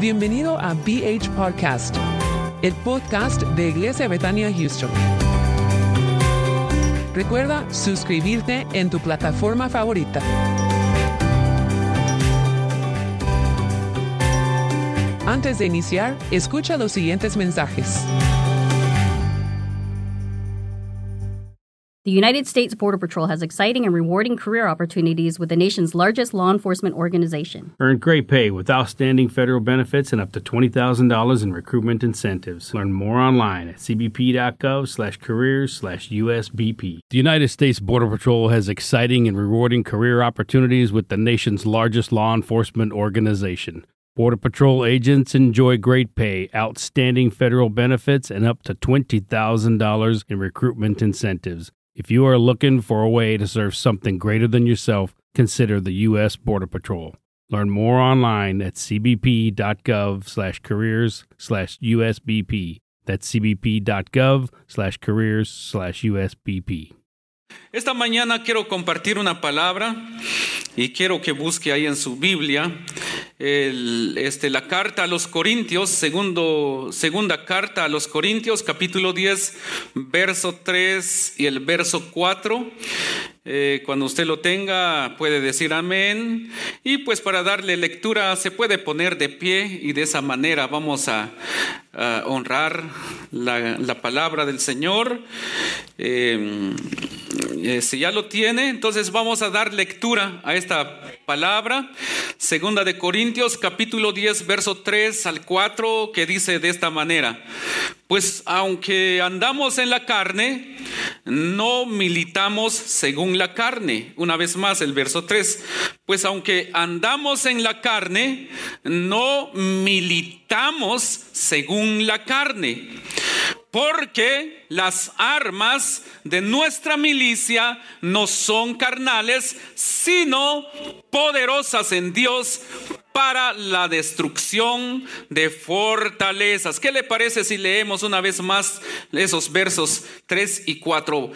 Bienvenido a BH Podcast, el podcast de Iglesia Betania Houston. Recuerda suscribirte en tu plataforma favorita. Antes de iniciar, escucha los siguientes mensajes. The United States Border Patrol has exciting and rewarding career opportunities with the nation's largest law enforcement organization. Earn great pay with outstanding federal benefits and up to $20,000 in recruitment incentives. Learn more online at cbp.gov slash careers slash USBP. The United States Border Patrol has exciting and rewarding career opportunities with the nation's largest law enforcement organization. Border Patrol agents enjoy great pay, outstanding federal benefits, and up to $20,000 in recruitment incentives. If you are looking for a way to serve something greater than yourself, consider the U.S. Border Patrol. Learn more online at cbp.gov slash careers slash USBP. That's cbp.gov slash careers slash USBP. Esta mañana quiero compartir una palabra y quiero que busque ahí en su Biblia este, la carta a los Corintios, segundo, segunda carta a los Corintios, capítulo 10, verso 3 y el verso 4. Eh, cuando usted lo tenga, puede decir amén. Y pues para darle lectura, se puede poner de pie y de esa manera vamos a, honrar la, la, palabra del Señor. Eh, eh, si ya lo tiene, entonces vamos a dar lectura a esta palabra. Segunda de Corintios, capítulo 10, verso 3 al 4, que dice de esta manera. Pues aunque andamos en la carne, no militamos según la carne. Una vez más, el verso 3. Pues aunque andamos en la carne, no militamos según la carne. Porque las armas de nuestra milicia no son carnales, sino poderosas en Dios para la destrucción de fortalezas. ¿Qué le parece si leemos una vez más esos versos 3 y 4?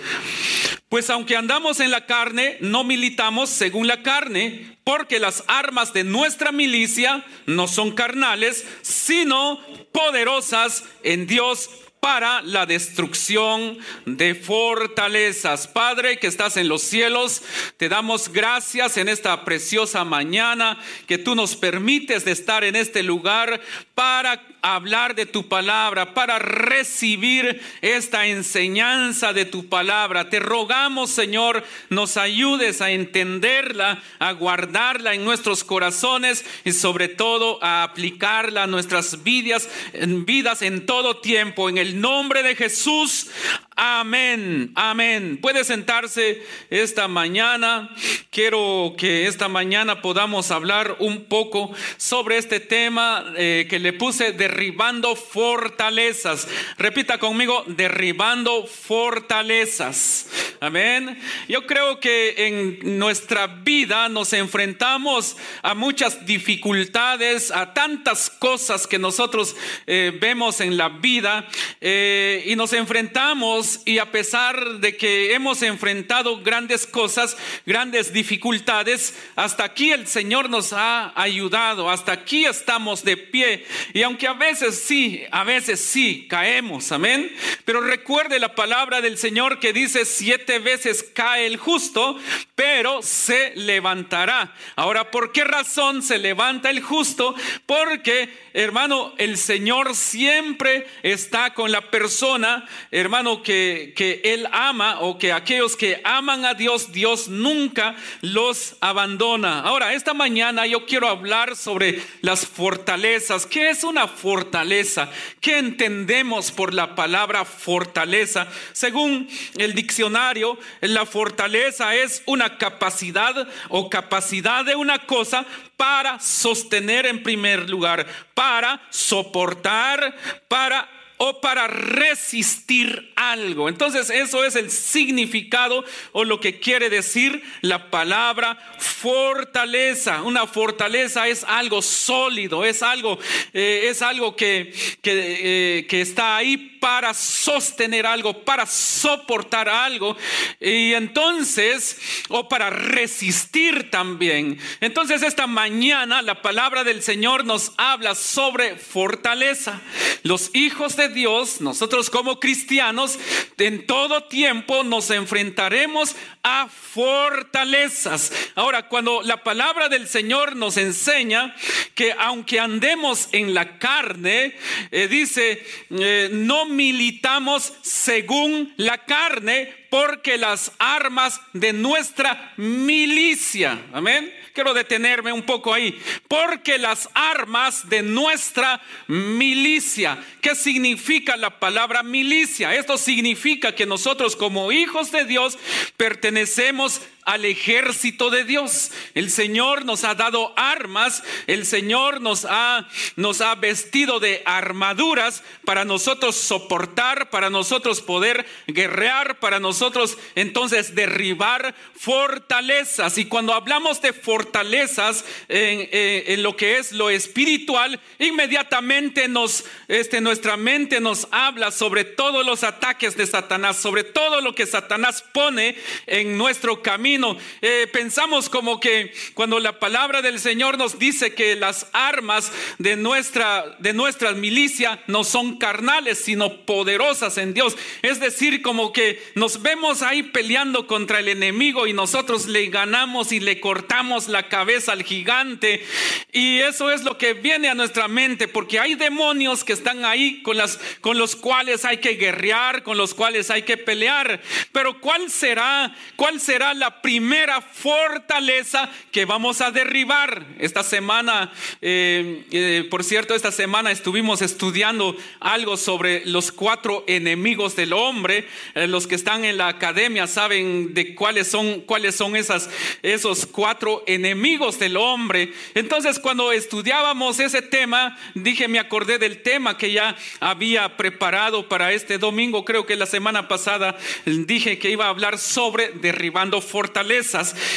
Pues aunque andamos en la carne, no militamos según la carne, porque las armas de nuestra milicia no son carnales, sino poderosas en Dios para la destrucción de fortalezas. Padre que estás en los cielos, te damos gracias en esta preciosa mañana que tú nos permites de estar en este lugar para hablar de tu palabra, para recibir esta enseñanza de tu palabra. Te rogamos, Señor, nos ayudes a entenderla, a guardarla en nuestros corazones y sobre todo a aplicarla a nuestras vidas, vidas en todo tiempo. En el nombre de Jesús, Amén, amén. Puede sentarse esta mañana. Quiero que esta mañana podamos hablar un poco sobre este tema eh, que le puse derribando fortalezas. Repita conmigo, derribando fortalezas. Amén. Yo creo que en nuestra vida nos enfrentamos a muchas dificultades, a tantas cosas que nosotros eh, vemos en la vida eh, y nos enfrentamos y a pesar de que hemos enfrentado grandes cosas, grandes dificultades, hasta aquí el Señor nos ha ayudado, hasta aquí estamos de pie. Y aunque a veces sí, a veces sí caemos, amén. Pero recuerde la palabra del Señor que dice siete veces cae el justo, pero se levantará. Ahora, ¿por qué razón se levanta el justo? Porque, hermano, el Señor siempre está con la persona, hermano, que que, Él ama o que aquellos que aman a Dios, Dios nunca los abandona. Ahora, esta mañana yo quiero hablar sobre las fortalezas. ¿Qué es una fortaleza? ¿Qué entendemos por la palabra fortaleza? Según el diccionario, la fortaleza es una capacidad o capacidad de una cosa para sostener en primer lugar, para soportar, para o para resistir algo. Entonces eso es el significado o lo que quiere decir la palabra fortaleza. Una fortaleza es algo sólido, es algo, eh, es algo que, que, eh, que está ahí para sostener algo, para soportar algo y entonces, o para resistir también. Entonces esta mañana la palabra del Señor nos habla sobre fortaleza. Los hijos de Dios, nosotros como cristianos, en todo tiempo nos enfrentaremos a fortalezas. Ahora, cuando la palabra del Señor nos enseña que aunque andemos en la carne, eh, dice, eh, no militamos según la carne, porque las armas de nuestra milicia, amén, quiero detenerme un poco ahí, porque las armas de nuestra milicia, ¿qué significa la palabra milicia? Esto significa que nosotros como hijos de Dios pertenecemos al ejército de Dios. El Señor nos ha dado armas, el Señor nos ha, nos ha vestido de armaduras para nosotros soportar, para nosotros poder guerrear, para nosotros entonces derribar fortalezas. Y cuando hablamos de fortalezas en, eh, en lo que es lo espiritual, inmediatamente nos, este, nuestra mente nos habla sobre todos los ataques de Satanás, sobre todo lo que Satanás pone en nuestro camino eh, pensamos como que cuando la palabra del Señor nos dice que las armas de nuestra, de nuestra milicia no son carnales, sino poderosas en Dios. Es decir, como que nos vemos ahí peleando contra el enemigo y nosotros le ganamos y le cortamos la cabeza al gigante. Y eso es lo que viene a nuestra mente, porque hay demonios que están ahí con, las, con los cuales hay que guerrear, con los cuales hay que pelear. Pero ¿cuál será, cuál será la primera fortaleza que vamos a derribar. Esta semana, eh, eh, por cierto, esta semana estuvimos estudiando algo sobre los cuatro enemigos del hombre. Eh, los que están en la academia saben de cuáles son, cuáles son esas, esos cuatro enemigos del hombre. Entonces, cuando estudiábamos ese tema, dije, me acordé del tema que ya había preparado para este domingo. Creo que la semana pasada dije que iba a hablar sobre derribando fortalezas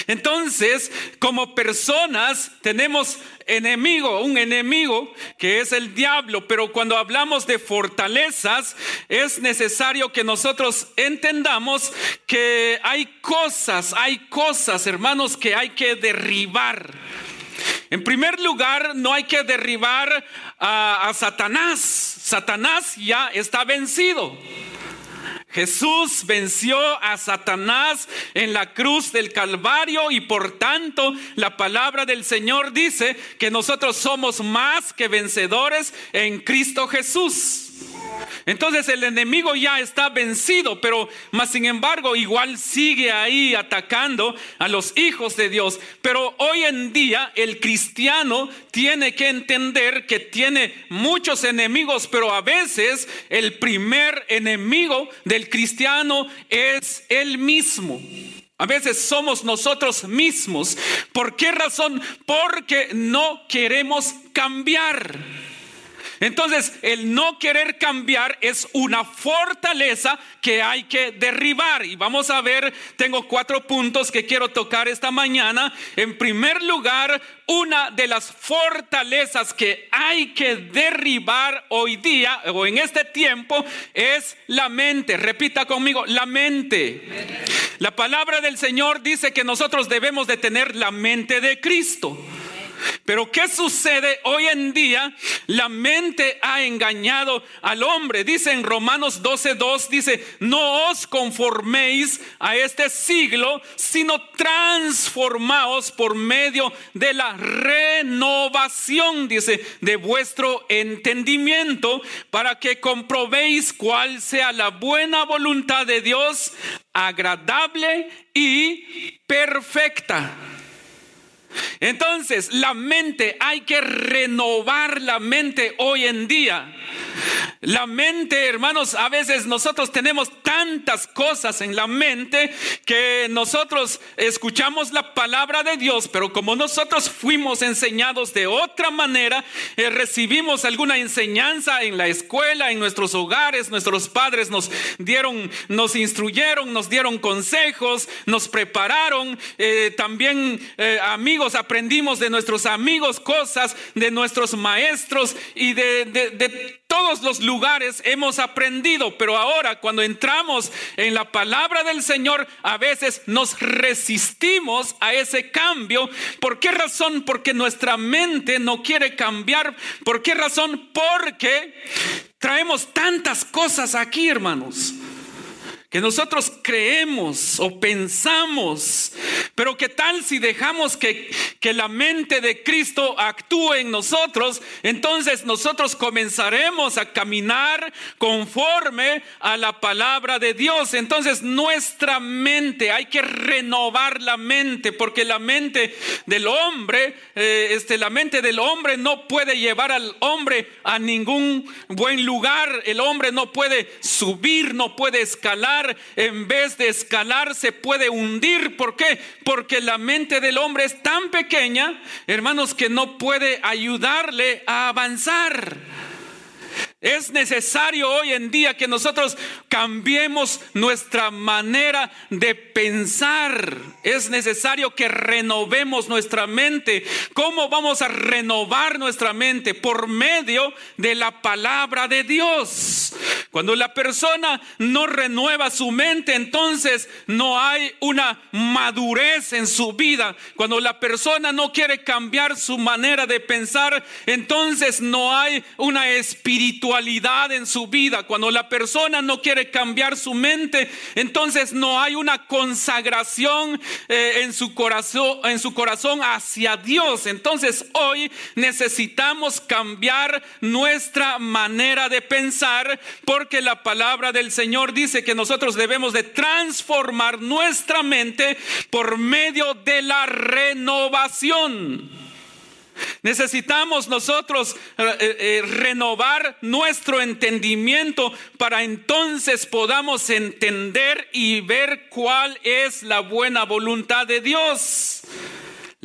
Entonces, como personas tenemos enemigo, un enemigo que es el diablo, pero cuando hablamos de fortalezas es necesario que nosotros entendamos que hay cosas, hay cosas, hermanos, que hay que derribar. En primer lugar, no hay que derribar a Satanás. Satanás ya está vencido. Jesús venció a Satanás en la cruz del Calvario y por tanto la palabra del Señor dice que nosotros somos más que vencedores en Cristo Jesús. Entonces el enemigo ya está vencido, pero más sin embargo igual sigue ahí atacando a los hijos de Dios. Pero hoy en día el cristiano tiene que entender que tiene muchos enemigos, pero a veces el primer enemigo del cristiano es el mismo. A veces somos nosotros mismos. ¿Por qué razón? Porque no queremos cambiar. Entonces, el no querer cambiar es una fortaleza que hay que derribar. Y vamos a ver, tengo cuatro puntos que quiero tocar esta mañana. En primer lugar, una de las fortalezas que hay que derribar hoy día o en este tiempo es la mente. Repita conmigo, la mente. La palabra del Señor dice que nosotros debemos de tener la mente de Cristo. Pero ¿qué sucede hoy en día? La mente ha engañado al hombre. Dice en Romanos 12:2 dice, "No os conforméis a este siglo, sino transformaos por medio de la renovación", dice, "de vuestro entendimiento, para que comprobéis cuál sea la buena voluntad de Dios, agradable y perfecta." Entonces, la mente, hay que renovar la mente hoy en día. La mente, hermanos, a veces nosotros tenemos tantas cosas en la mente que nosotros escuchamos la palabra de Dios, pero como nosotros fuimos enseñados de otra manera, eh, recibimos alguna enseñanza en la escuela, en nuestros hogares, nuestros padres nos dieron, nos instruyeron, nos dieron consejos, nos prepararon, eh, también eh, amigos, aprendimos de nuestros amigos cosas, de nuestros maestros y de, de, de todos los lugares hemos aprendido, pero ahora cuando entramos en la palabra del Señor, a veces nos resistimos a ese cambio. ¿Por qué razón? Porque nuestra mente no quiere cambiar. ¿Por qué razón? Porque traemos tantas cosas aquí, hermanos que nosotros creemos o pensamos, pero qué tal si dejamos que, que la mente de Cristo actúe en nosotros, entonces nosotros comenzaremos a caminar conforme a la palabra de Dios. Entonces nuestra mente, hay que renovar la mente, porque la mente del hombre, eh, este, la mente del hombre no puede llevar al hombre a ningún buen lugar, el hombre no puede subir, no puede escalar en vez de escalar se puede hundir. ¿Por qué? Porque la mente del hombre es tan pequeña, hermanos, que no puede ayudarle a avanzar. Es necesario hoy en día que nosotros cambiemos nuestra manera de pensar. Es necesario que renovemos nuestra mente. ¿Cómo vamos a renovar nuestra mente? Por medio de la palabra de Dios. Cuando la persona no renueva su mente, entonces no hay una madurez en su vida. Cuando la persona no quiere cambiar su manera de pensar, entonces no hay una espiritualidad en su vida, cuando la persona no quiere cambiar su mente, entonces no hay una consagración eh, en, su corazón, en su corazón hacia Dios. Entonces hoy necesitamos cambiar nuestra manera de pensar porque la palabra del Señor dice que nosotros debemos de transformar nuestra mente por medio de la renovación. Necesitamos nosotros eh, eh, renovar nuestro entendimiento para entonces podamos entender y ver cuál es la buena voluntad de Dios.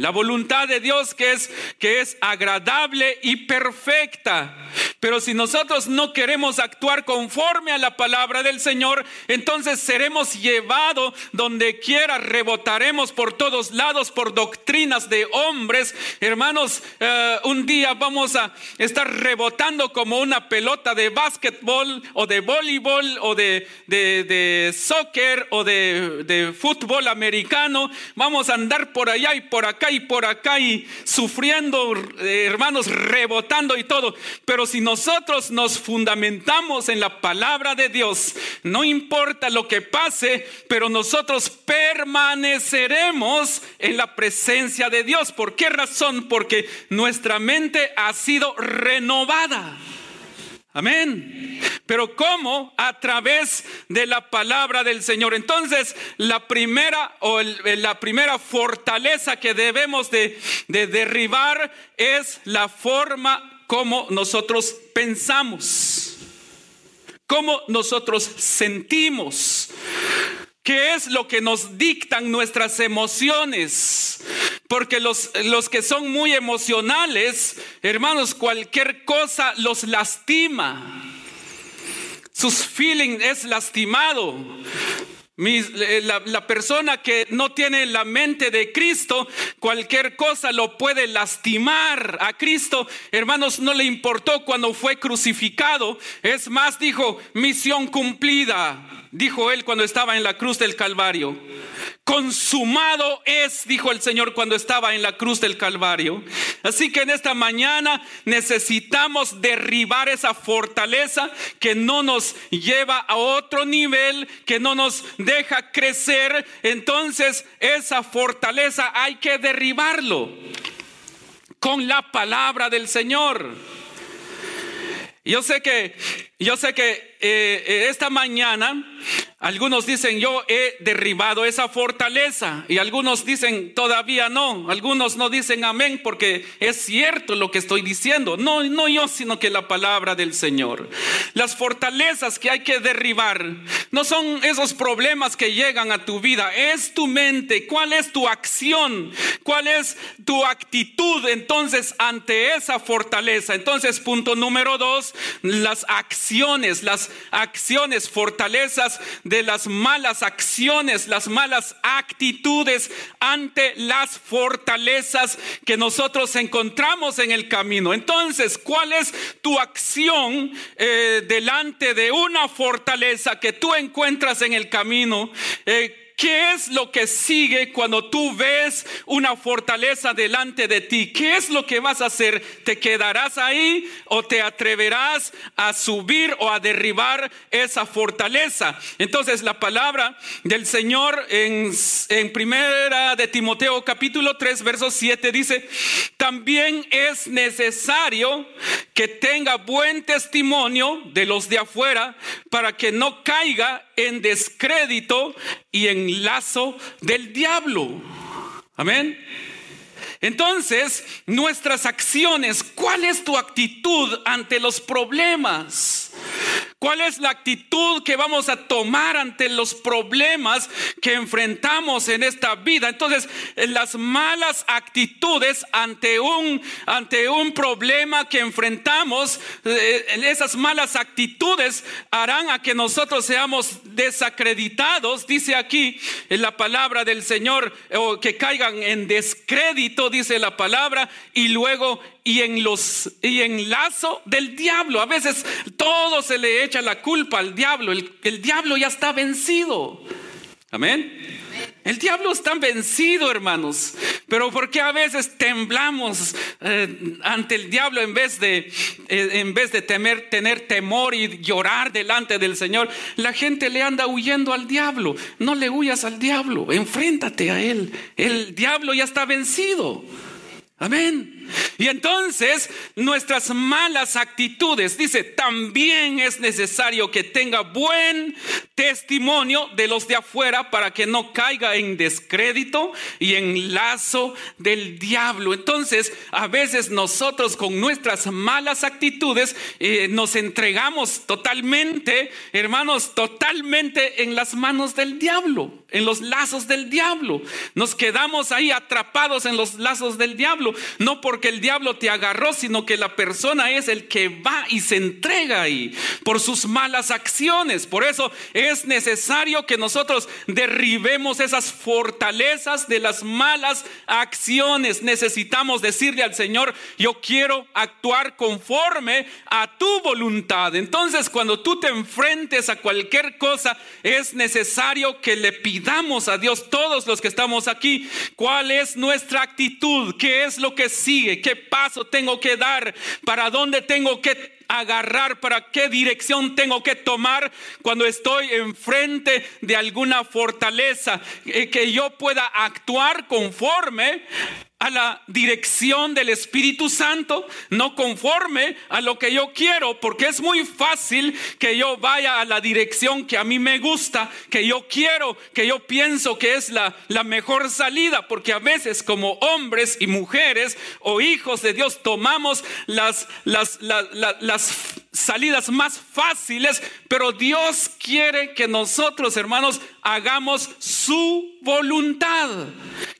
La voluntad de Dios que es que es agradable y perfecta. Pero si nosotros no queremos actuar conforme a la palabra del Señor, entonces seremos llevados donde quiera, rebotaremos por todos lados por doctrinas de hombres. Hermanos, eh, un día vamos a estar rebotando como una pelota de básquetbol o de voleibol o de, de, soccer o de, de fútbol americano. Vamos a andar por allá y por acá y por acá y sufriendo, eh, hermanos, rebotando y todo. Pero si nosotros nos fundamentamos en la palabra de Dios, no importa lo que pase, pero nosotros permaneceremos en la presencia de Dios. ¿Por qué razón? Porque nuestra mente ha sido renovada. Amén. Pero ¿cómo? A través de la palabra del Señor. Entonces, la primera o la primera fortaleza que debemos de, de derribar es la forma como nosotros pensamos, cómo nosotros sentimos. ¿Qué es lo que nos dictan nuestras emociones? Porque los, los que son muy emocionales, hermanos, cualquier cosa los lastima. Sus feelings es lastimado. Eh, la, la, persona que no tiene la mente de Cristo, cualquier cosa lo puede lastimar. A Cristo, hermanos, no le importó cuando fue crucificado. Es más, dijo, misión cumplida dijo él cuando estaba en la cruz del Calvario. Consumado es, dijo el Señor cuando estaba en la cruz del Calvario. Así que en esta mañana necesitamos derribar esa fortaleza que no nos lleva a otro nivel, que no nos deja crecer. Entonces esa fortaleza hay que derribarlo con la palabra del Señor. Yo sé que, yo sé que eh, eh, esta mañana Algunos dicen, yo he derribado esa fortaleza. Y algunos dicen, todavía no. Algunos no dicen amén porque es cierto lo que estoy diciendo. No, no yo, sino que la palabra del Señor. Las fortalezas que hay que derribar no son esos problemas que llegan a tu vida. Es tu mente. ¿Cuál es tu acción? ¿Cuál es tu actitud entonces ante esa fortaleza? Entonces, punto número dos, las acciones, las acciones, fortalezas de las malas acciones, las malas actitudes ante las fortalezas que nosotros encontramos en el camino. Entonces, ¿cuál es tu acción eh, delante de una fortaleza que tú encuentras en el camino? Eh, ¿Qué es lo que sigue cuando tú ves una fortaleza delante de ti? ¿Qué es lo que vas a hacer? ¿Te quedarás ahí o te atreverás a subir o a derribar esa fortaleza? Entonces la palabra del Señor en, primera de Timoteo capítulo 3 verso 7 dice, también es necesario que tenga buen testimonio de los de afuera para que no caiga en descrédito y en lazo del diablo. Amén. Entonces, nuestras acciones, ¿cuál es tu actitud ante los problemas? ¿Cuál es la actitud que vamos a tomar ante los problemas que enfrentamos en esta vida? Entonces, las malas actitudes ante un, ante un problema que enfrentamos, eh, esas malas actitudes harán a que nosotros seamos desacreditados, dice aquí en la palabra del Señor, o que caigan en descrédito, dice la palabra, y luego y en los y en lazo del diablo. A veces todo se le echa la culpa al diablo. El, el diablo ya está vencido. Amén. El diablo está vencido, hermanos. Pero ¿por qué a veces temblamos eh, ante el diablo en vez de, eh, en vez de tener temor y llorar delante del Señor? La gente le anda huyendo al diablo. No le huyas al diablo, enfréntate a él. El diablo ya está vencido. Amén. Y entonces nuestras malas actitudes, dice, también es necesario que tenga buen testimonio de los de afuera para que no caiga en descrédito y en lazo del diablo. Entonces, a veces nosotros con nuestras malas actitudes eh, nos entregamos totalmente, hermanos, totalmente en las manos del diablo, en los lazos del diablo. Nos quedamos ahí atrapados en los lazos del diablo, no porque el diablo te agarró, sino que la persona es el que va y se entrega ahí por sus malas acciones. Por eso es necesario que nosotros derribemos esas fortalezas de las malas acciones. Necesitamos decirle al Señor, yo quiero actuar conforme a tu voluntad. Entonces, cuando tú te enfrentes a cualquier cosa, es necesario que le pidamos a Dios, todos los que estamos aquí, cuál es nuestra actitud, qué es lo que sigue, qué paso tengo que dar, para dónde tengo que agarrar, para qué dirección tengo que tomar cuando estoy enfrente de alguna fortaleza, eh, que yo pueda actuar conforme a la dirección del Espíritu Santo, no conforme a lo que yo quiero, porque es muy fácil que yo vaya a la dirección que a mí me gusta, que yo quiero, que yo pienso que es la, mejor salida, porque a veces como hombres y mujeres o hijos de Dios tomamos las salidas más fáciles, pero Dios quiere que nosotros, hermanos, hagamos su voluntad.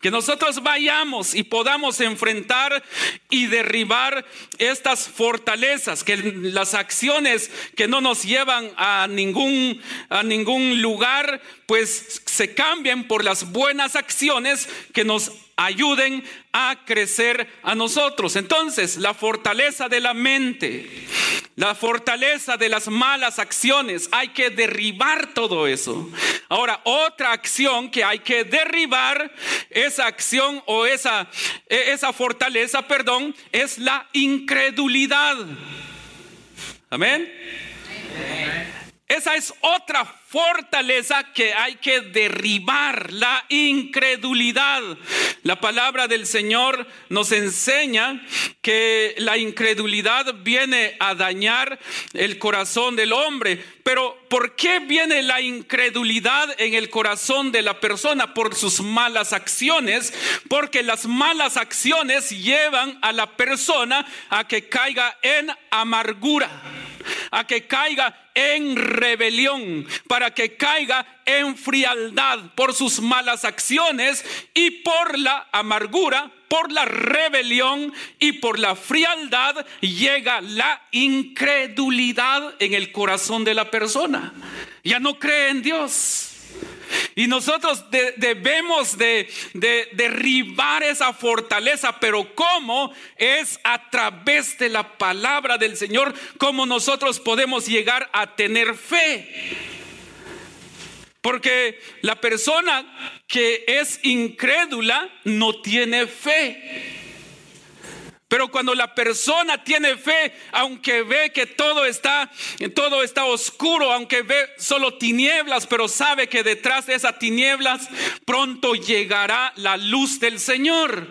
Que nosotros vayamos y podamos enfrentar y derribar estas fortalezas, que las acciones que no nos llevan a ningún, a ningún lugar, pues se cambien por las buenas acciones que nos ayuden a crecer a nosotros. Entonces, la fortaleza de la mente, la fortaleza de las malas acciones, hay que derribar todo eso. Ahora, otra acción que hay que derribar, esa acción o esa, e, esa fortaleza, perdón, es la incredulidad. Amén. Esa es otra fortaleza que hay que derribar, la incredulidad. La palabra del Señor nos enseña que la incredulidad viene a dañar el corazón del hombre. Pero ¿por qué viene la incredulidad en el corazón de la persona? Por sus malas acciones. Porque las malas acciones llevan a la persona a que caiga en amargura a que caiga en rebelión, que caiga en frialdad por sus malas acciones y por la amargura, por la rebelión y por la frialdad llega la incredulidad en el corazón de la persona. Ya no cree en Dios. Y nosotros debemos de, derribar esa fortaleza, pero ¿cómo? Es a través de la palabra del Señor, cómo nosotros podemos llegar a tener fe. Porque la persona que es incrédula no tiene fe. Pero cuando la persona tiene fe, aunque ve que todo está, todo está oscuro, aunque ve solo tinieblas, pero sabe que detrás de esas tinieblas pronto llegará la luz del Señor.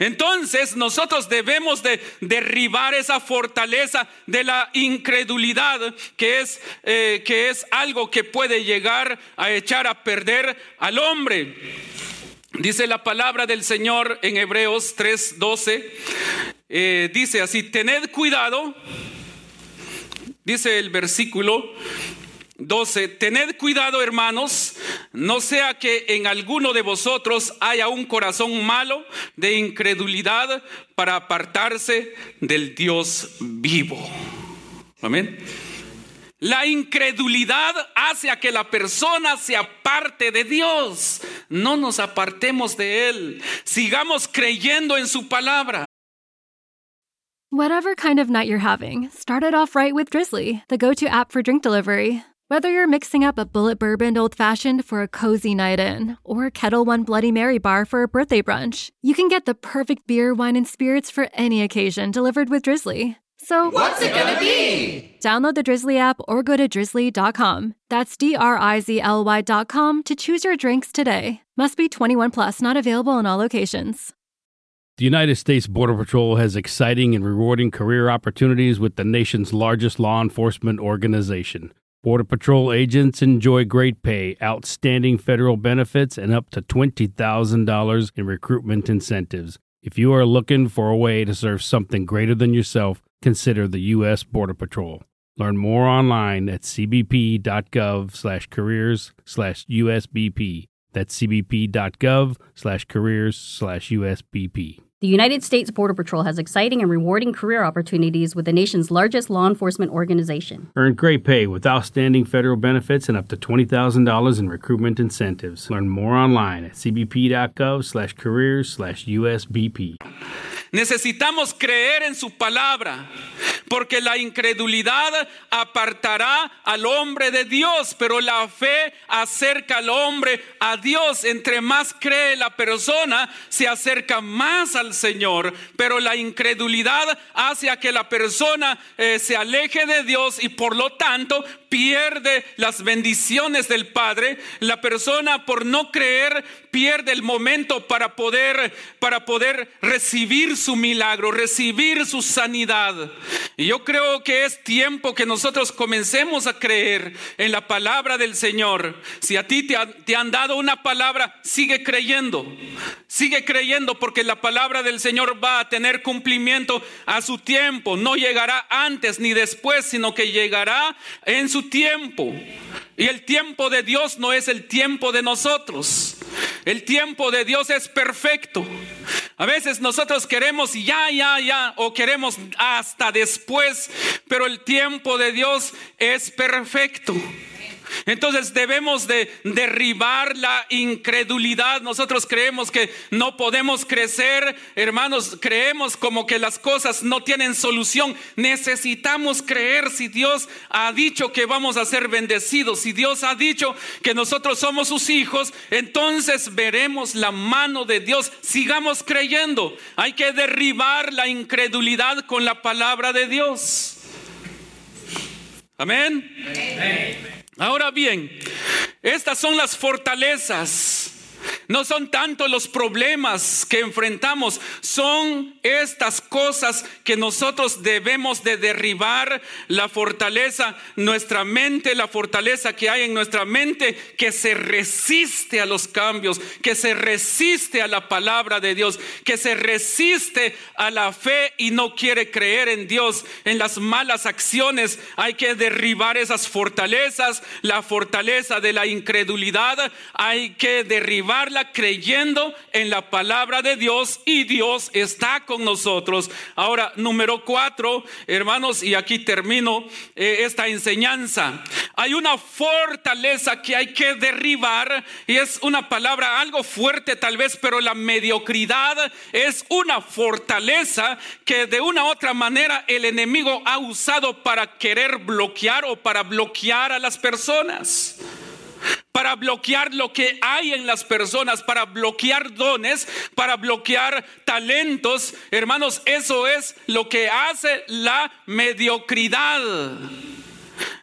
Entonces nosotros debemos de derribar esa fortaleza de la incredulidad, que es, eh, que es algo que puede llegar a echar a perder al hombre. Dice la palabra del Señor en Hebreos 3:12, eh, dice así, tened cuidado, dice el versículo 12, tened cuidado hermanos, no sea que en alguno de vosotros haya un corazón malo de incredulidad para apartarse del Dios vivo. Amén. La incredulidad hace a que la persona se aparte de Dios. No nos apartemos de Él. Sigamos creyendo en su palabra. Whatever kind of night you're having, start it off right with Drizzly, the go to app for drink delivery. Whether you're mixing up a bullet bourbon old fashioned for a cozy night in, or a Kettle One Bloody Mary bar for a birthday brunch, you can get the perfect beer, wine, and spirits for any occasion delivered with Drizzly. So, what's it gonna be? Download the Drizzly app or go to drizzly.com. That's D R I Z L Y.com to choose your drinks today. Must be 21 plus, not available in all locations. The United States Border Patrol has exciting and rewarding career opportunities with the nation's largest law enforcement organization. Border Patrol agents enjoy great pay, outstanding federal benefits, and up to $20,000 in recruitment incentives. If you are looking for a way to serve something greater than yourself, consider the U.S. Border Patrol. Learn more online at cbp.gov slash careers slash USBP. That's cbp.gov slash careers slash USBP. The United States Border Patrol has exciting and rewarding career opportunities with the nation's largest law enforcement organization. Earn great pay with outstanding federal benefits and up to $20,000 in recruitment incentives. Learn more online at cbp.gov/careers/usbp. Necesitamos creer en su palabra, porque la incredulidad apartará al hombre de Dios, pero la fe acerca al hombre a Dios. Entre más cree la persona, se acerca más Señor, pero la incredulidad hace a que la persona eh, se aleje de Dios y por lo tanto pierde las bendiciones del Padre. La persona por no creer pierde el momento para poder para poder recibir su milagro, recibir su sanidad. Y yo creo que es tiempo que nosotros comencemos a creer en la palabra del Señor. Si a ti te, te han dado una palabra, sigue creyendo. Sigue creyendo porque la palabra del Señor va a tener cumplimiento a su tiempo. No llegará antes ni después, sino que llegará en su tiempo. Y el tiempo de Dios no es el tiempo de nosotros. El tiempo de Dios es perfecto. A veces nosotros queremos ya, ya, ya, o queremos hasta después, pero el tiempo de Dios es perfecto. Entonces debemos de derribar la incredulidad. Nosotros creemos que no podemos crecer, hermanos, creemos como que las cosas no tienen solución. Necesitamos creer si Dios ha dicho que vamos a ser bendecidos, si Dios ha dicho que nosotros somos sus hijos, entonces veremos la mano de Dios. Sigamos creyendo. Hay que derribar la incredulidad con la palabra de Dios. Amén. Ahora bien, estas son las fortalezas no son tanto los problemas que enfrentamos, son estas cosas que nosotros debemos de derribar, la fortaleza, nuestra mente, la fortaleza que hay en nuestra mente que se resiste a los cambios, que se resiste a la palabra de Dios, que se resiste a la fe y no quiere creer en Dios, en las malas acciones. Hay que derribar esas fortalezas, la fortaleza de la incredulidad, hay que creyendo en la palabra de Dios y Dios está con nosotros. Ahora, número cuatro, hermanos, y aquí termino eh, esta enseñanza. Hay una fortaleza que hay que derribar y es una palabra algo fuerte tal vez, pero la mediocridad es una fortaleza que de una u otra manera el enemigo ha usado para querer bloquear o para bloquear a las personas para bloquear lo que hay en las personas, para bloquear dones, para bloquear talentos. Hermanos, eso es lo que hace la mediocridad.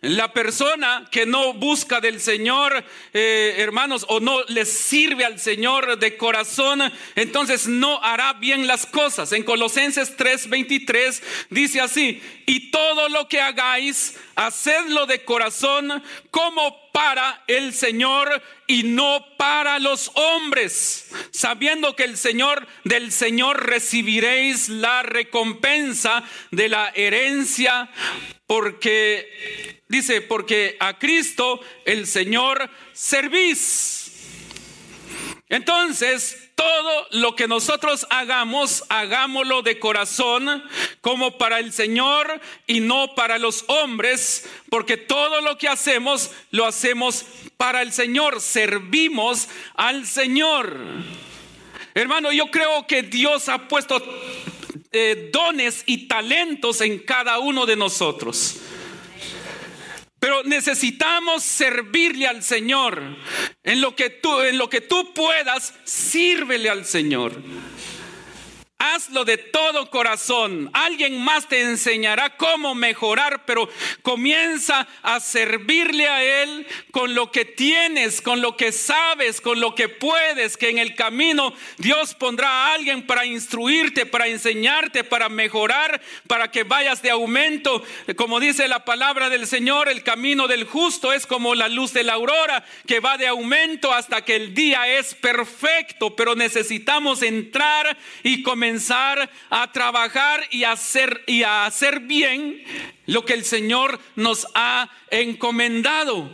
La persona que no busca del Señor, eh, hermanos, o no le sirve al Señor de corazón, entonces no hará bien las cosas. En Colosenses 3:23 dice así, y todo lo que hagáis, hacedlo de corazón como para el Señor y no para los hombres, sabiendo que el Señor del Señor recibiréis la recompensa de la herencia porque, dice, porque a Cristo el Señor servís. Entonces, todo lo que nosotros hagamos, hagámoslo de corazón como para el Señor y no para los hombres, porque todo lo que hacemos lo hacemos para el Señor, servimos al Señor. Hermano, yo creo que Dios ha puesto eh, dones y talentos en cada uno de nosotros. Pero necesitamos servirle al Señor. En lo que tú, en lo que tú puedas, sírvele al Señor. Hazlo de todo corazón. Alguien más te enseñará cómo mejorar, pero comienza a servirle a Él con lo que tienes, con lo que sabes, con lo que puedes, que en el camino Dios pondrá a alguien para instruirte, para enseñarte, para mejorar, para que vayas de aumento. Como dice la palabra del Señor, el camino del justo es como la luz de la aurora, que va de aumento hasta que el día es perfecto, pero necesitamos entrar y comenzar a trabajar y a hacer, y a hacer bien lo que el Señor nos ha encomendado.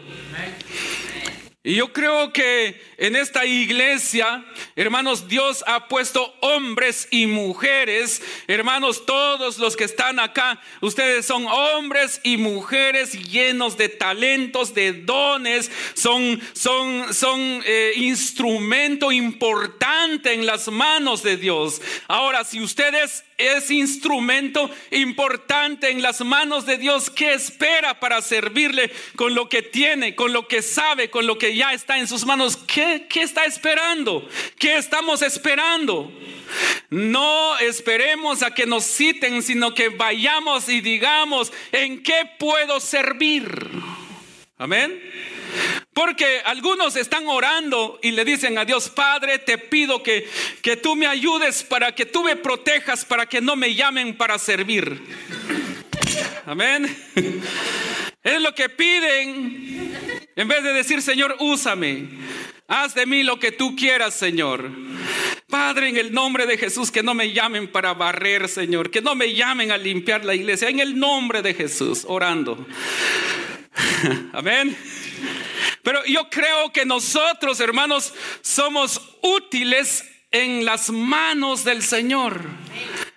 Y yo creo que en esta iglesia, hermanos, Dios ha puesto hombres y mujeres, hermanos, todos los que están acá, ustedes son hombres y mujeres llenos de talentos, de dones, son, son, son eh, instrumento importante en las manos de Dios. Ahora, si ustedes es instrumento importante en las manos de Dios. ¿Qué espera para servirle con lo que tiene, con lo que sabe, con lo que ya está en sus manos? ¿Qué, qué está esperando? ¿Qué estamos esperando? No esperemos a que nos citen, sino que vayamos y digamos, ¿en qué puedo servir? Amén. Porque algunos están orando y le dicen a Dios, Padre, te pido que, que tú me ayudes para que tú me protejas, para que no me llamen para servir. Amén. Es lo que piden. En vez de decir, Señor, úsame. Haz de mí lo que tú quieras, Señor. Padre, en el nombre de Jesús, que no me llamen para barrer, Señor. Que no me llamen a limpiar la iglesia. En el nombre de Jesús, orando. Amén. Pero yo creo que nosotros, hermanos, somos útiles en las manos del Señor.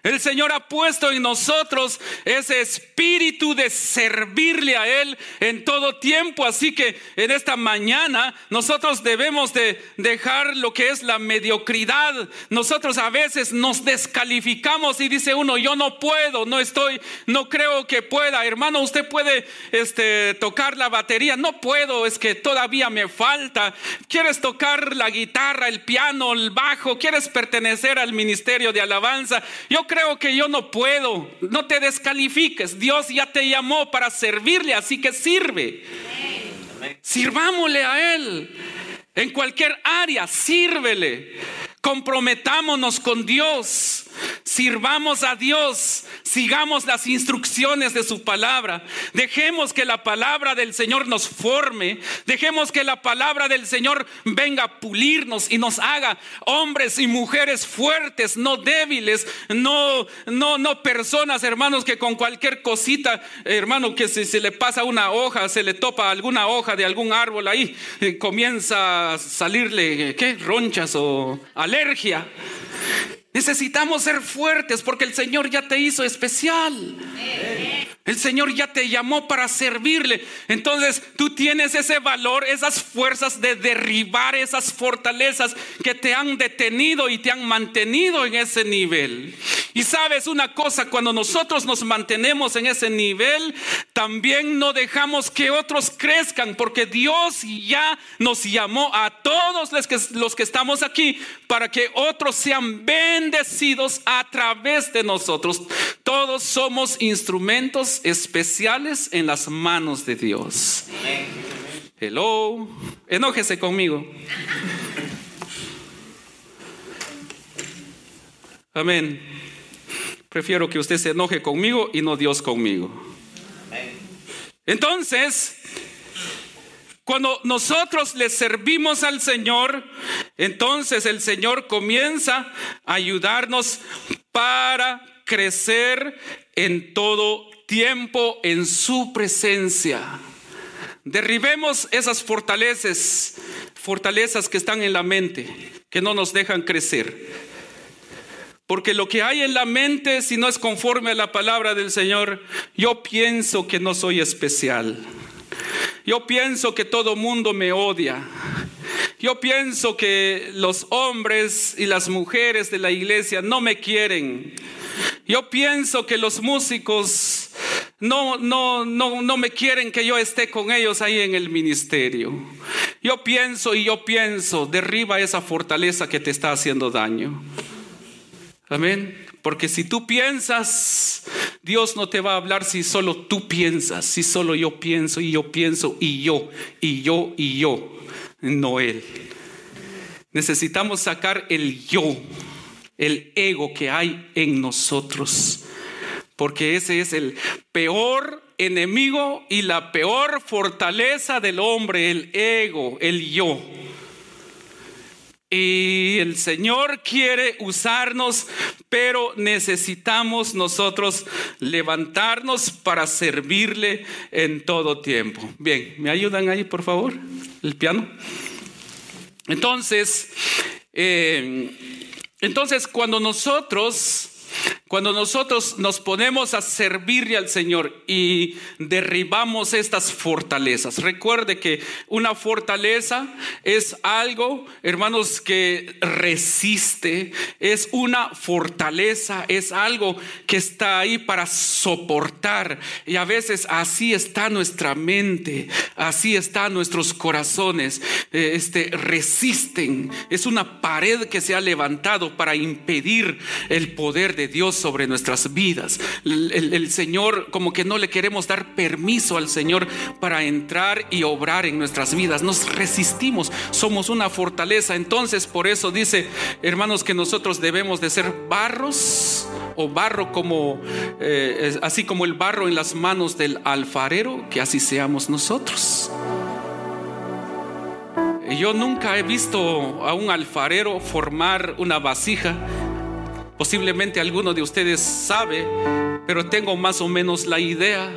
El Señor ha puesto en nosotros ese espíritu de servirle a Él en todo tiempo. Así que en esta mañana nosotros debemos de dejar lo que es la mediocridad. Nosotros a veces nos descalificamos y dice uno, yo no puedo, no estoy, no creo que pueda. Hermano, usted puede este, tocar la batería. No puedo, es que todavía me falta. ¿Quieres tocar la guitarra, el piano, el bajo? ¿Quieres pertenecer al ministerio de alabanza? Yo creo que yo no puedo. No te descalifiques. Dios ya te llamó para servirle, así que sirve. Sirvámosle a Él. En cualquier área, sírvele. Comprometámonos con Dios. Sirvamos a Dios, sigamos las instrucciones de su palabra, dejemos que la palabra del Señor nos forme, dejemos que la palabra del Señor venga a pulirnos y nos haga hombres y mujeres fuertes, no débiles, no, no, no personas, hermanos, que con cualquier cosita, hermano, que si se le pasa una hoja, se le topa alguna hoja de algún árbol ahí, eh, comienza salirle, ¿qué? Ronchas o alergia. Necesitamos ser fuertes porque el Señor ya te hizo especial. El Señor ya te llamó para servirle. Entonces tú tienes ese valor, esas fuerzas de derribar esas fortalezas que te han detenido y te han mantenido en ese nivel. Y sabes una cosa, cuando nosotros nos mantenemos en ese nivel, también no dejamos que otros crezcan porque Dios ya nos llamó a todos los que, los que estamos aquí para que otros sean bendecidos a través de nosotros. Todos somos instrumentos especiales en las manos de Dios. Hello, enójese conmigo. Amén. Prefiero que usted se enoje conmigo y no Dios conmigo. Entonces, cuando nosotros le servimos al Señor, entonces el Señor comienza a ayudarnos para crecer en todo tiempo en su presencia. Derribemos esas fortalezas, fortalezas que están en la mente, que no nos dejan crecer. Porque lo que hay en la mente, si no es conforme a la palabra del Señor, yo pienso que no soy especial. Yo pienso que todo mundo me odia. Yo pienso que los hombres y las mujeres de la iglesia no me quieren. Yo pienso que los músicos no, no, no, no me quieren que yo esté con ellos ahí en el ministerio. Yo pienso y yo pienso, derriba esa fortaleza que te está haciendo daño. Amén. Porque si tú piensas, Dios no te va a hablar si solo tú piensas, si solo yo pienso y yo pienso y yo, y yo, y yo, no Él. Necesitamos sacar el yo el ego que hay en nosotros. Porque ese es el peor enemigo y la peor fortaleza del hombre, el ego, el yo. Y el Señor quiere usarnos, pero necesitamos nosotros levantarnos para servirle en todo tiempo. Bien, ¿me ayudan ahí, por favor? El piano. Entonces, eh, entonces, cuando nosotros cuando nosotros nos ponemos a servirle al Señor y derribamos estas fortalezas, recuerde que una fortaleza es algo, hermanos, que resiste, es una fortaleza, es algo que está ahí para soportar. Y a veces así está nuestra mente, así están nuestros corazones, eh, este, resisten. Es una pared que se ha levantado para impedir el poder de Dios sobre nuestras vidas. El, Señor, como que no le queremos dar permiso al Señor para entrar y obrar en nuestras vidas. Nos resistimos, somos una fortaleza. Entonces, por eso dice, hermanos, que nosotros debemos de ser barros o barro como, eh, así como el barro en las manos del alfarero, que así seamos nosotros. Yo nunca he visto a un alfarero formar una vasija Posiblemente alguno de ustedes sabe, pero tengo más o menos la idea.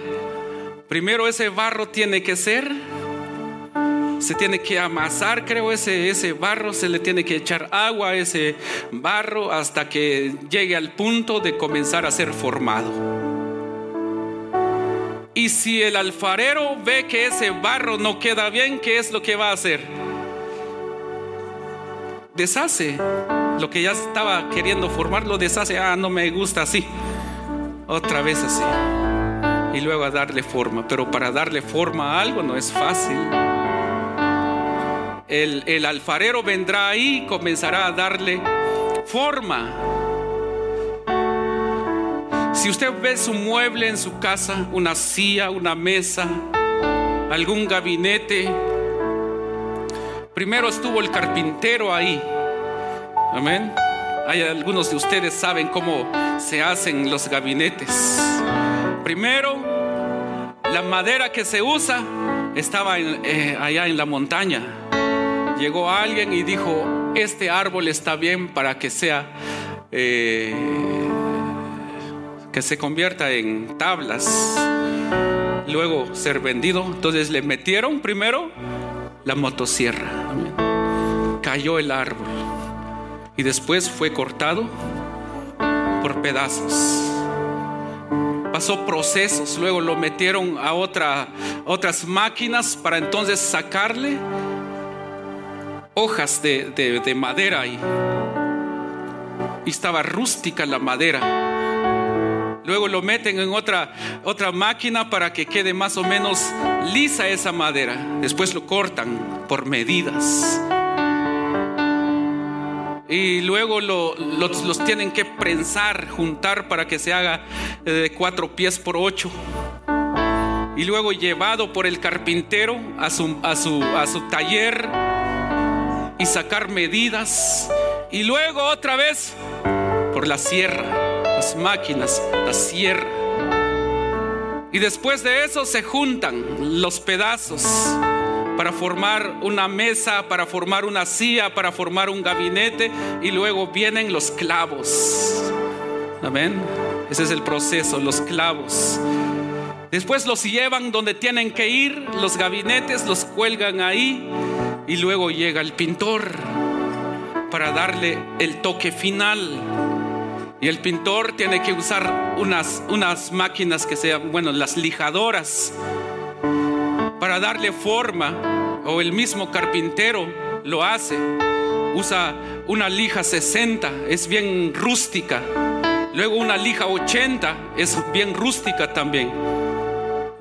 Primero ese barro tiene que ser, se tiene que amasar, creo, ese, ese barro, se le tiene que echar agua a ese barro hasta que llegue al punto de comenzar a ser formado. Y si el alfarero ve que ese barro no queda bien, ¿qué es lo que va a hacer? Deshace lo que ya estaba queriendo formar lo deshace, ah, no me gusta así, otra vez así, y luego a darle forma, pero para darle forma a algo no es fácil. El, el alfarero vendrá ahí y comenzará a darle forma. Si usted ve su mueble en su casa, una silla, una mesa, algún gabinete, primero estuvo el carpintero ahí. Amén. Hay algunos de ustedes saben cómo se hacen los gabinetes. Primero, la madera que se usa estaba eh, allá en la montaña. Llegó alguien y dijo, este árbol está bien para que sea, eh, que se convierta en tablas, luego ser vendido. Entonces le metieron primero la motosierra. Cayó el árbol y después fue cortado por pedazos pasó procesos, luego lo metieron a otra, otras máquinas para entonces sacarle hojas de, de, madera. Y estaba rústica la madera. Luego lo meten en otra, otra máquina para que quede más o menos lisa esa madera. Después lo cortan por medidas. Y luego los, tienen que prensar, juntar para que se haga de cuatro pies por ocho. Y luego llevado por el carpintero a su, a su, a su taller y sacar medidas. Y luego otra vez por la sierra, las máquinas, la sierra. Y después de eso se juntan los pedazos para formar una mesa, para formar una silla, para formar un gabinete y luego vienen los clavos. Amén. Ese es el proceso, los clavos. Después los llevan donde tienen que ir, los gabinetes los cuelgan ahí y luego llega el pintor para darle el toque final. Y el pintor tiene que usar unas, unas máquinas que sean, bueno, las lijadoras para darle forma, o el mismo carpintero lo hace. Usa una lija 60, es bien rústica. Luego una lija 80 es bien rústica también.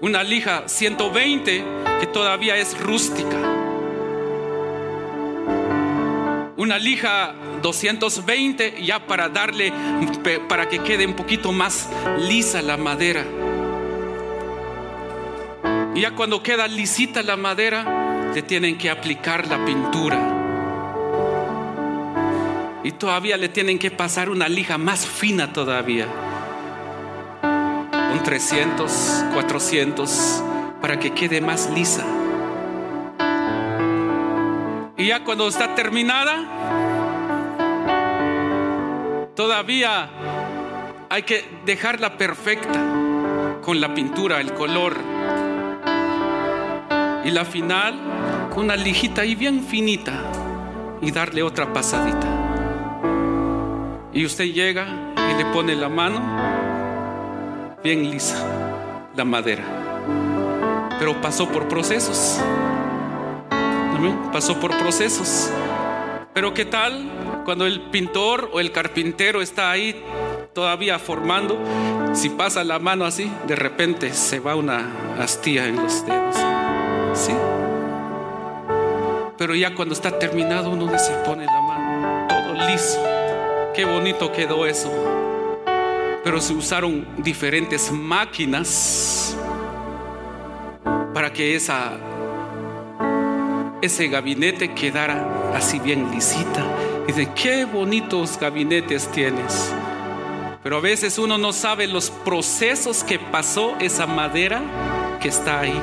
Una lija 120 que todavía es rústica. Una lija 220 ya para darle, para que quede un poquito más lisa la madera. Y ya cuando queda lisita la madera, le tienen que aplicar la pintura. Y todavía le tienen que pasar una lija más fina todavía. Un 300, 400, para que quede más lisa. Y ya cuando está terminada, todavía hay que dejarla perfecta con la pintura, el color y la final con una lijita ahí bien finita y darle otra pasadita. Y usted llega y le pone la mano bien lisa, la madera. Pero pasó por procesos. Pasó por procesos. Pero ¿qué tal cuando el pintor o el carpintero está ahí todavía formando? Si pasa la mano así, de repente se va una astilla en los dedos. Sí. Pero ya cuando está terminado uno se pone la mano, todo liso. Qué bonito quedó eso. Pero se usaron diferentes máquinas para que esa ese gabinete quedara así bien lisita. Y de qué bonitos gabinetes tienes. Pero a veces uno no sabe los procesos que pasó esa madera que está ahí.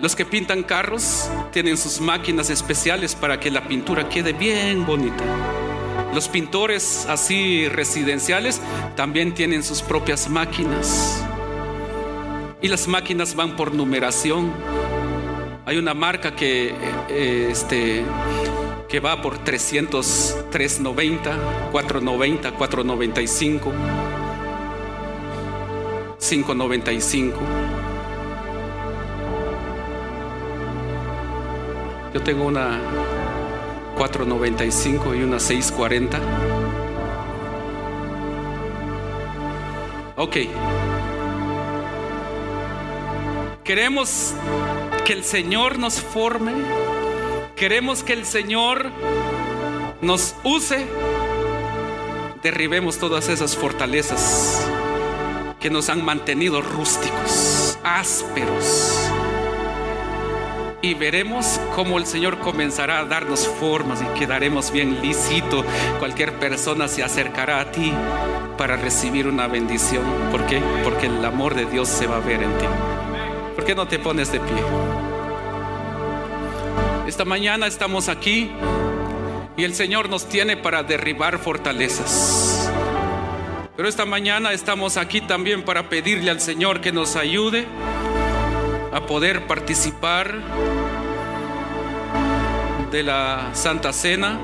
Los que pintan carros tienen sus máquinas especiales para que la pintura quede bien bonita. Los pintores así residenciales también tienen sus propias máquinas. Y las máquinas van por numeración. Hay una marca que, eh, este, que va por 300, 390, 490, 495, 595. Yo tengo una 495 y una 640. Ok. Queremos que el Señor nos forme. Queremos que el Señor nos use. derribemos todas esas fortalezas que nos han mantenido rústicos, ásperos. Y veremos cómo el Señor comenzará a darnos formas y quedaremos bien lícito. Cualquier persona se acercará a ti para recibir una bendición. ¿Por qué? Porque el amor de Dios se va a ver en ti. ¿Por qué no te pones de pie? Esta mañana estamos aquí y el Señor nos tiene para derribar fortalezas. Pero esta mañana estamos aquí también para pedirle al Señor que nos ayude a poder participar de la Santa Cena.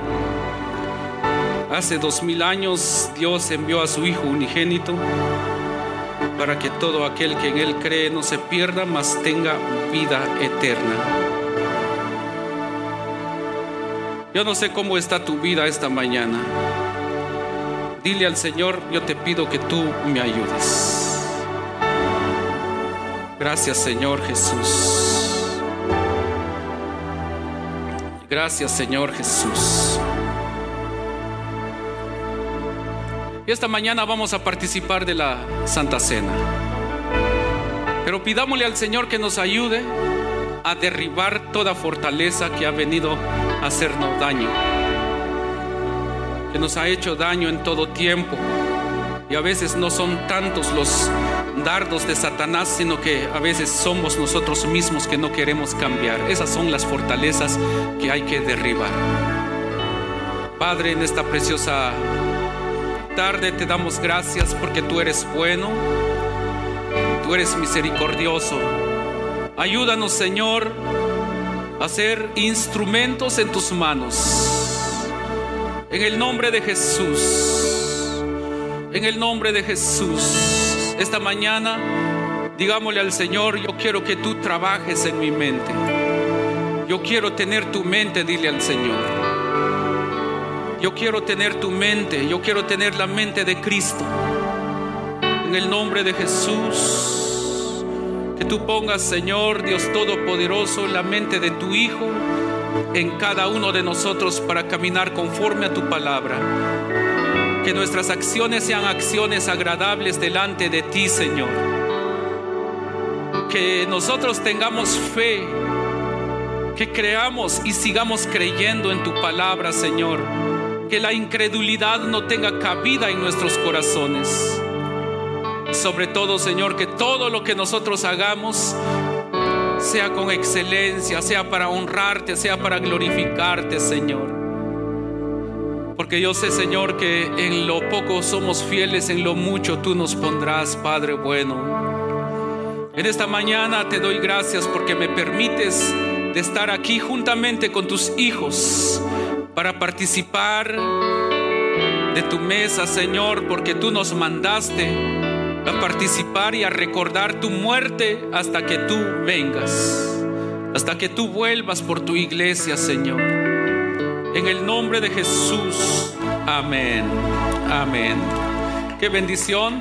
Hace dos mil años Dios envió a su Hijo unigénito para que todo aquel que en Él cree no se pierda, mas tenga vida eterna. Yo no sé cómo está tu vida esta mañana. Dile al Señor, yo te pido que tú me ayudes. Gracias Señor Jesús. Gracias Señor Jesús. Y esta mañana vamos a participar de la Santa Cena. Pero pidámosle al Señor que nos ayude a derribar toda fortaleza que ha venido a hacernos daño. Que nos ha hecho daño en todo tiempo. Y a veces no son tantos los dardos de Satanás, sino que a veces somos nosotros mismos que no queremos cambiar. Esas son las fortalezas que hay que derribar. Padre, en esta preciosa tarde te damos gracias porque tú eres bueno, tú eres misericordioso. Ayúdanos, Señor, a ser instrumentos en tus manos. En el nombre de Jesús. En el nombre de Jesús. Esta mañana, digámosle al Señor, yo quiero que tú trabajes en mi mente. Yo quiero tener tu mente, dile al Señor. Yo quiero tener tu mente, yo quiero tener la mente de Cristo. En el nombre de Jesús, que tú pongas, Señor Dios Todopoderoso, la mente de tu Hijo en cada uno de nosotros para caminar conforme a tu palabra. Que nuestras acciones sean acciones agradables delante de ti, Señor. Que nosotros tengamos fe, que creamos y sigamos creyendo en tu palabra, Señor que la incredulidad no tenga cabida en nuestros corazones. Sobre todo, Señor, que todo lo que nosotros hagamos sea con excelencia, sea para honrarte, sea para glorificarte, Señor. Porque yo sé, Señor, que en lo poco somos fieles, en lo mucho tú nos pondrás, Padre bueno. En esta mañana te doy gracias porque me permites de estar aquí juntamente con tus hijos para participar de tu mesa, Señor, porque tú nos mandaste a participar y a recordar tu muerte hasta que tú vengas, hasta que tú vuelvas por tu iglesia, Señor. En el nombre de Jesús. Amén. Amén. Qué bendición.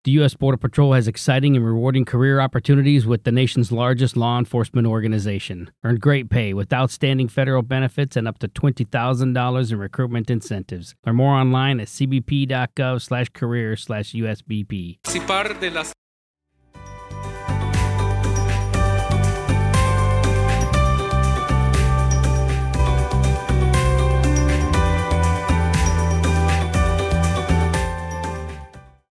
The U.S. Border Patrol has exciting and rewarding career opportunities with the nation's largest law enforcement organization. Earn great pay with outstanding federal benefits and up to $20,000 in recruitment incentives. Learn more online at cbp.gov slash career slash USBP.